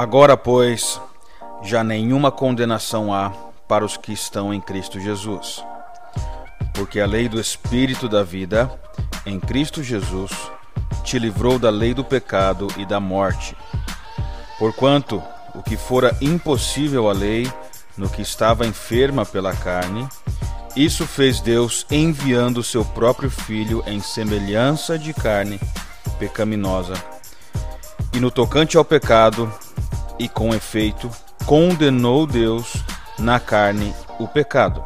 Agora, pois, já nenhuma condenação há para os que estão em Cristo Jesus. Porque a lei do Espírito da vida, em Cristo Jesus, te livrou da lei do pecado e da morte. Porquanto o que fora impossível à lei, no que estava enferma pela carne, isso fez Deus enviando seu próprio Filho em semelhança de carne pecaminosa. E no tocante ao pecado, e com efeito, condenou Deus na carne o pecado,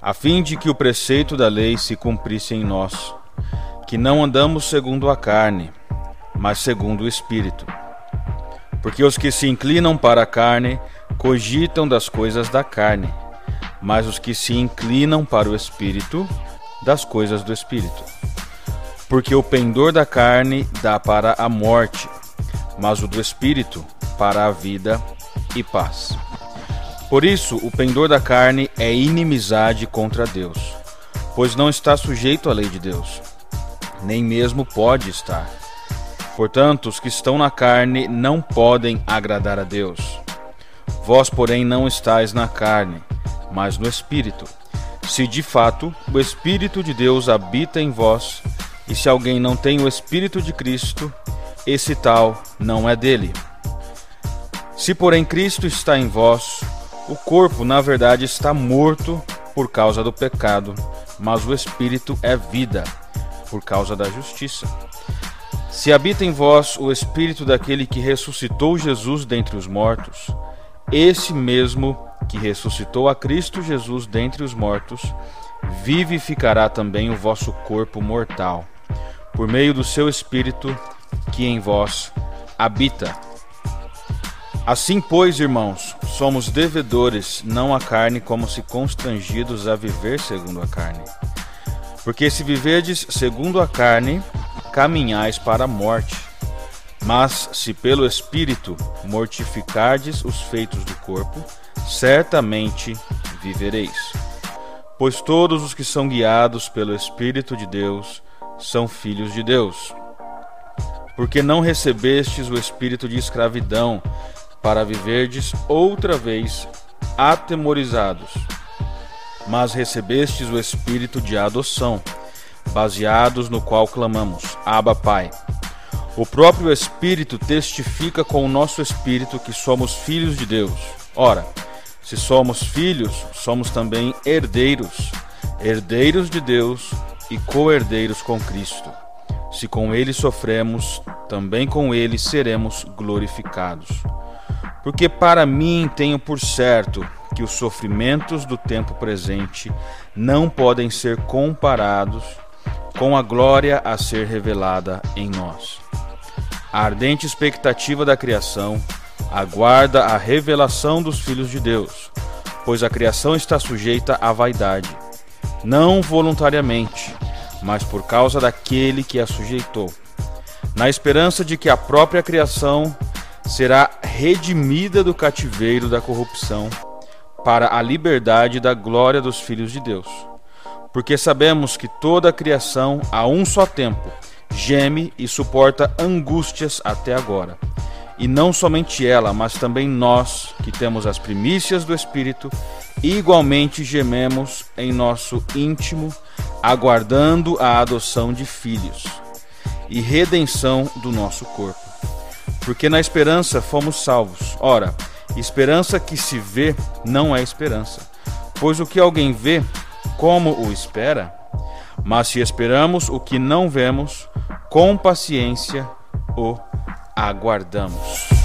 a fim de que o preceito da lei se cumprisse em nós, que não andamos segundo a carne, mas segundo o Espírito. Porque os que se inclinam para a carne cogitam das coisas da carne, mas os que se inclinam para o Espírito, das coisas do Espírito. Porque o pendor da carne dá para a morte, mas o do Espírito para a vida e paz. Por isso, o pendor da carne é inimizade contra Deus, pois não está sujeito à lei de Deus, nem mesmo pode estar. Portanto, os que estão na carne não podem agradar a Deus. Vós, porém, não estáis na carne, mas no Espírito. Se de fato o Espírito de Deus habita em vós, e se alguém não tem o Espírito de Cristo, esse tal não é dele. Se, porém, Cristo está em vós, o corpo, na verdade, está morto por causa do pecado, mas o espírito é vida por causa da justiça. Se habita em vós o espírito daquele que ressuscitou Jesus dentre os mortos, esse mesmo que ressuscitou a Cristo Jesus dentre os mortos, vivificará também o vosso corpo mortal, por meio do seu espírito que em vós habita. Assim, pois, irmãos, somos devedores, não à carne, como se constrangidos a viver segundo a carne. Porque se viverdes segundo a carne, caminhais para a morte. Mas se pelo Espírito mortificardes os feitos do corpo, certamente vivereis. Pois todos os que são guiados pelo Espírito de Deus são filhos de Deus. Porque não recebestes o espírito de escravidão para viverdes outra vez atemorizados. Mas recebestes o espírito de adoção, baseados no qual clamamos: Abba, Pai. O próprio Espírito testifica com o nosso espírito que somos filhos de Deus. Ora, se somos filhos, somos também herdeiros, herdeiros de Deus e co-herdeiros com Cristo. Se com ele sofremos, também com ele seremos glorificados. Porque para mim tenho por certo que os sofrimentos do tempo presente não podem ser comparados com a glória a ser revelada em nós. A ardente expectativa da criação aguarda a revelação dos filhos de Deus, pois a criação está sujeita à vaidade, não voluntariamente, mas por causa daquele que a sujeitou, na esperança de que a própria criação será redimida do cativeiro da corrupção para a liberdade da glória dos filhos de Deus. Porque sabemos que toda a criação, a um só tempo, geme e suporta angústias até agora. E não somente ela, mas também nós, que temos as primícias do Espírito, igualmente gememos em nosso íntimo, aguardando a adoção de filhos e redenção do nosso corpo porque na esperança fomos salvos. Ora, esperança que se vê não é esperança, pois o que alguém vê, como o espera? Mas se esperamos o que não vemos, com paciência o aguardamos.